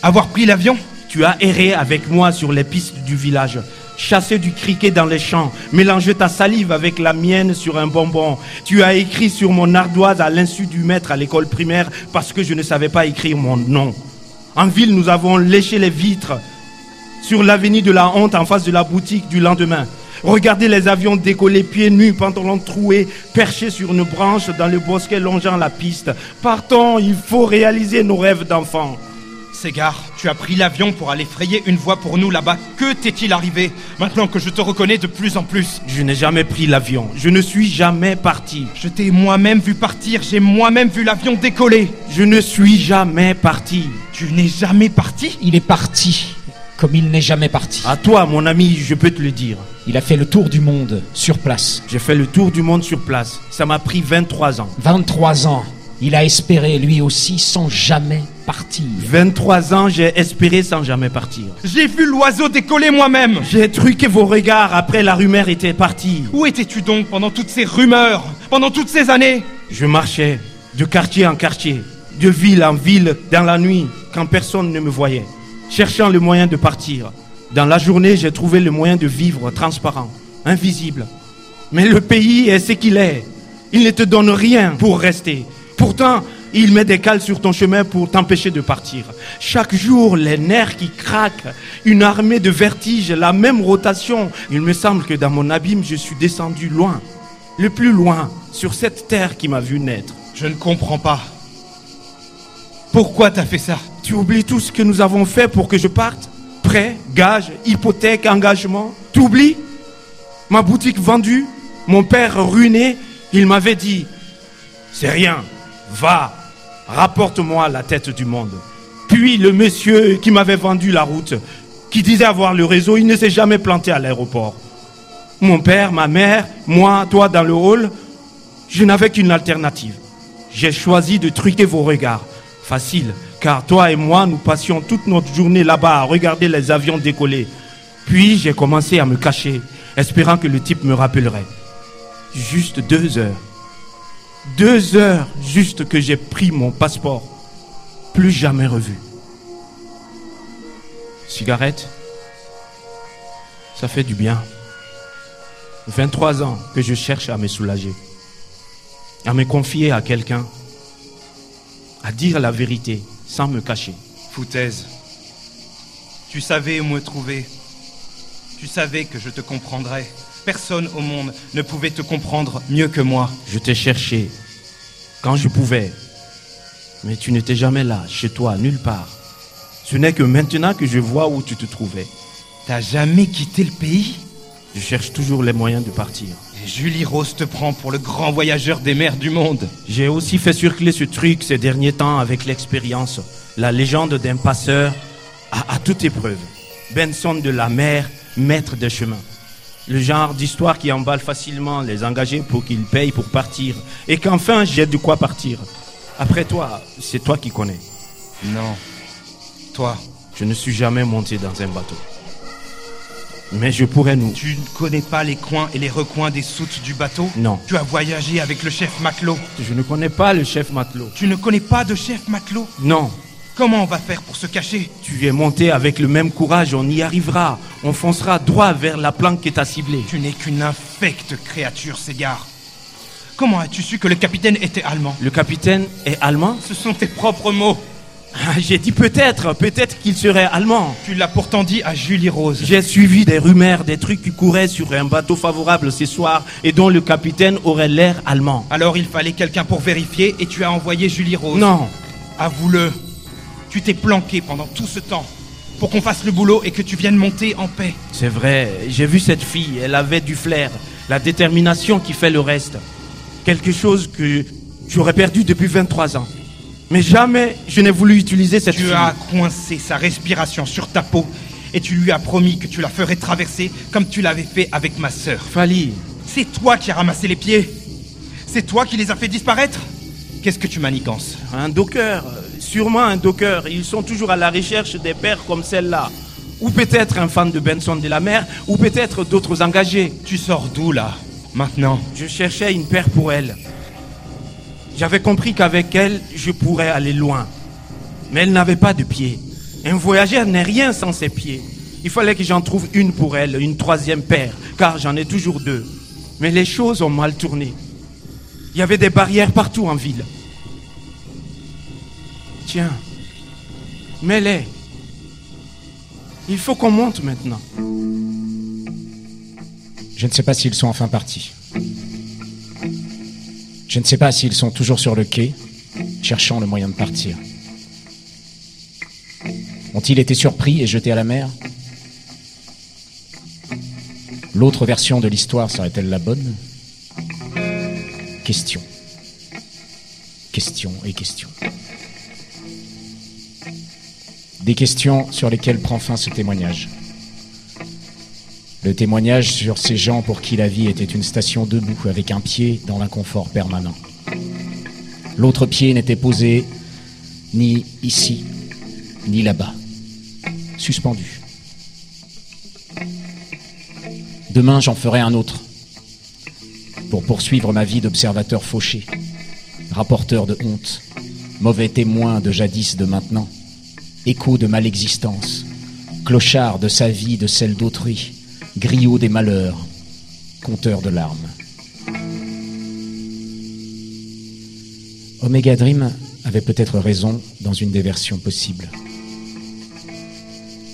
avoir pris l'avion? Tu as erré avec moi sur les pistes du village, chassé du criquet dans les champs, mélangé ta salive avec la mienne sur un bonbon. Tu as écrit sur mon ardoise à l'insu du maître à l'école primaire parce que je ne savais pas écrire mon nom. En ville, nous avons léché les vitres sur l'avenue de la honte en face de la boutique du lendemain. Regardez les avions décoller pieds nus, pantalons troués, perchés sur une branche dans le bosquet longeant la piste. Partons, il faut réaliser nos rêves d'enfants. Ségard, tu as pris l'avion pour aller frayer une voie pour nous là-bas. Que t'est-il arrivé maintenant que je te reconnais de plus en plus? Je n'ai jamais pris l'avion. Je ne suis jamais parti. Je t'ai moi-même vu partir, j'ai moi-même vu l'avion décoller. Je ne suis jamais parti. Tu n'es jamais parti? Il est parti, comme il n'est jamais parti. À toi, mon ami, je peux te le dire. Il a fait le tour du monde, sur place. J'ai fait le tour du monde sur place. Ça m'a pris 23 ans. 23 ans. Il a espéré lui aussi sans jamais partir. 23 ans, j'ai espéré sans jamais partir. J'ai vu l'oiseau décoller moi-même. J'ai truqué vos regards après la rumeur était partie. Où étais-tu donc pendant toutes ces rumeurs Pendant toutes ces années? Je marchais de quartier en quartier, de ville en ville, dans la nuit, quand personne ne me voyait, cherchant le moyen de partir. Dans la journée, j'ai trouvé le moyen de vivre transparent, invisible. Mais le pays est ce qu'il est. Il ne te donne rien pour rester. Pourtant, il met des cales sur ton chemin pour t'empêcher de partir. Chaque jour, les nerfs qui craquent, une armée de vertiges, la même rotation. Il me semble que dans mon abîme, je suis descendu loin, le plus loin, sur cette terre qui m'a vu naître. Je ne comprends pas. Pourquoi t'as fait ça? Tu oublies tout ce que nous avons fait pour que je parte? Prêt, gage, hypothèque, engagement T'oublies? Ma boutique vendue, mon père ruiné, il m'avait dit, c'est rien, va, rapporte-moi la tête du monde. Puis le monsieur qui m'avait vendu la route, qui disait avoir le réseau, il ne s'est jamais planté à l'aéroport. Mon père, ma mère, moi, toi dans le hall, je n'avais qu'une alternative. J'ai choisi de truquer vos regards. Facile, car toi et moi, nous passions toute notre journée là-bas à regarder les avions décoller. Puis j'ai commencé à me cacher, espérant que le type me rappellerait. Juste deux heures. Deux heures juste que j'ai pris mon passeport. Plus jamais revu. Cigarette Ça fait du bien. 23 ans que je cherche à me soulager. À me confier à quelqu'un. À dire la vérité sans me cacher. Foutaise. Tu savais où me trouver. Tu savais que je te comprendrais. Personne au monde ne pouvait te comprendre mieux que moi. Je t'ai cherché quand je pouvais. Mais tu n'étais jamais là, chez toi, nulle part. Ce n'est que maintenant que je vois où tu te trouvais. T'as jamais quitté le pays? Je cherche toujours les moyens de partir. Et Julie Rose te prend pour le grand voyageur des mers du monde. J'ai aussi fait circuler ce truc ces derniers temps avec l'expérience. La légende d'un passeur à, à toute épreuve. Benson de la mer, maître des chemins. Le genre d'histoire qui emballe facilement les engagés pour qu'ils payent pour partir. Et qu'enfin j'ai de quoi partir. Après toi, c'est toi qui connais. Non. Toi, Je ne suis jamais monté dans un bateau. Mais je pourrais nous... tu ne connais pas les coins et les recoins des soutes du bateau? Non. Tu as voyagé avec le chef matelot. Je ne connais pas le chef matelot. Tu ne connais pas de chef matelot? Non. Comment on va faire pour se cacher Tu es monté avec le même courage, on y arrivera. On foncera droit vers la planque qui t'a ciblé. Tu n'es qu'une infecte créature, Ségard. Comment as-tu su que le capitaine était allemand Le capitaine est allemand Ce sont tes propres mots. Ah, J'ai dit peut-être, peut-être qu'il serait allemand. Tu l'as pourtant dit à Julie Rose. J'ai suivi des rumeurs, des trucs qui couraient sur un bateau favorable ce soir et dont le capitaine aurait l'air allemand. Alors il fallait quelqu'un pour vérifier et tu as envoyé Julie Rose. Non, Avoue-le. Tu t'es planqué pendant tout ce temps pour qu'on fasse le boulot et que tu viennes monter en paix. c'est vrai, j'ai vu cette fille, elle avait du flair, la détermination qui fait le reste. Quelque chose que j'aurais perdu depuis 23 ans. Mais jamais je n'ai voulu utiliser cette Tu fille. as coincé sa respiration sur ta peau et tu lui as promis que tu la ferais traverser comme tu l'avais fait avec ma sœur. Fali, C'est toi qui as ramassé les pieds. C'est toi qui les as fait disparaître. Qu'est-ce que tu manigances? Un docker, sûrement un docker. Ils sont toujours à la recherche des pères comme celle-là. Ou peut-être un fan de Benson de la mer, ou peut-être d'autres engagés. Tu sors d'où là Maintenant? Je cherchais une paire pour elle. J'avais compris qu'avec elle, je pourrais aller loin. Mais elle n'avait pas de pieds. Un voyageur n'est rien sans ses pieds. Il fallait que j'en trouve une pour elle, une troisième paire, car j'en ai toujours deux. Mais les choses ont mal tourné. Il y avait des barrières partout en ville. Tiens, mets-les. Il faut qu'on monte maintenant. Je ne sais pas s'ils sont enfin partis. Je ne sais pas s'ils sont toujours sur le quai, cherchant le moyen de partir. Ont-ils été surpris et jetés à la mer? L'autre version de l'histoire serait-elle la bonne? Question. Question et question. Des questions sur lesquelles prend fin ce témoignage. Le témoignage sur ces gens pour qui la vie était une station debout avec un pied dans l'inconfort permanent. L'autre pied n'était posé ni ici, ni là-bas. Suspendu. Demain, j'en ferai un autre. Pour poursuivre ma vie d'observateur fauché, rapporteur de honte, mauvais témoin de jadis de maintenant, écho de malexistence, clochard de sa vie, de celle d'autrui, griot des malheurs, conteur de larmes. Omega Dream avait peut-être raison dans une des versions possibles.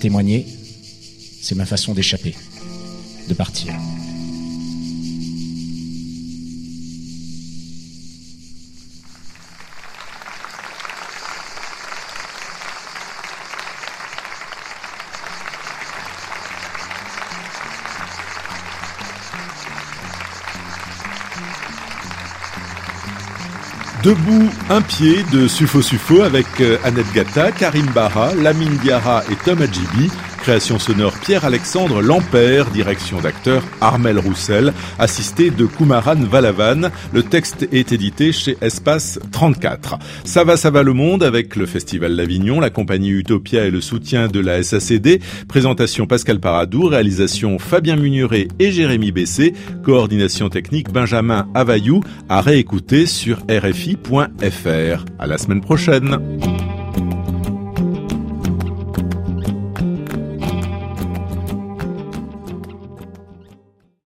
Témoigner, c'est ma façon d'échapper, de partir. Debout, un pied de Sufo Sufo avec euh, Annette Gata, Karim Barra, Lamine Diarra et Tom Adjibi. Création sonore Pierre-Alexandre Lampère, direction d'acteur Armel Roussel, assisté de Kumaran Valavan. Le texte est édité chez Espace 34. Ça va, ça va le monde avec le Festival d'Avignon, la compagnie Utopia et le soutien de la SACD. Présentation Pascal Paradou, réalisation Fabien Munuret et Jérémy Bessé, coordination technique Benjamin Availlou, à réécouter sur rfi.fr. À la semaine prochaine.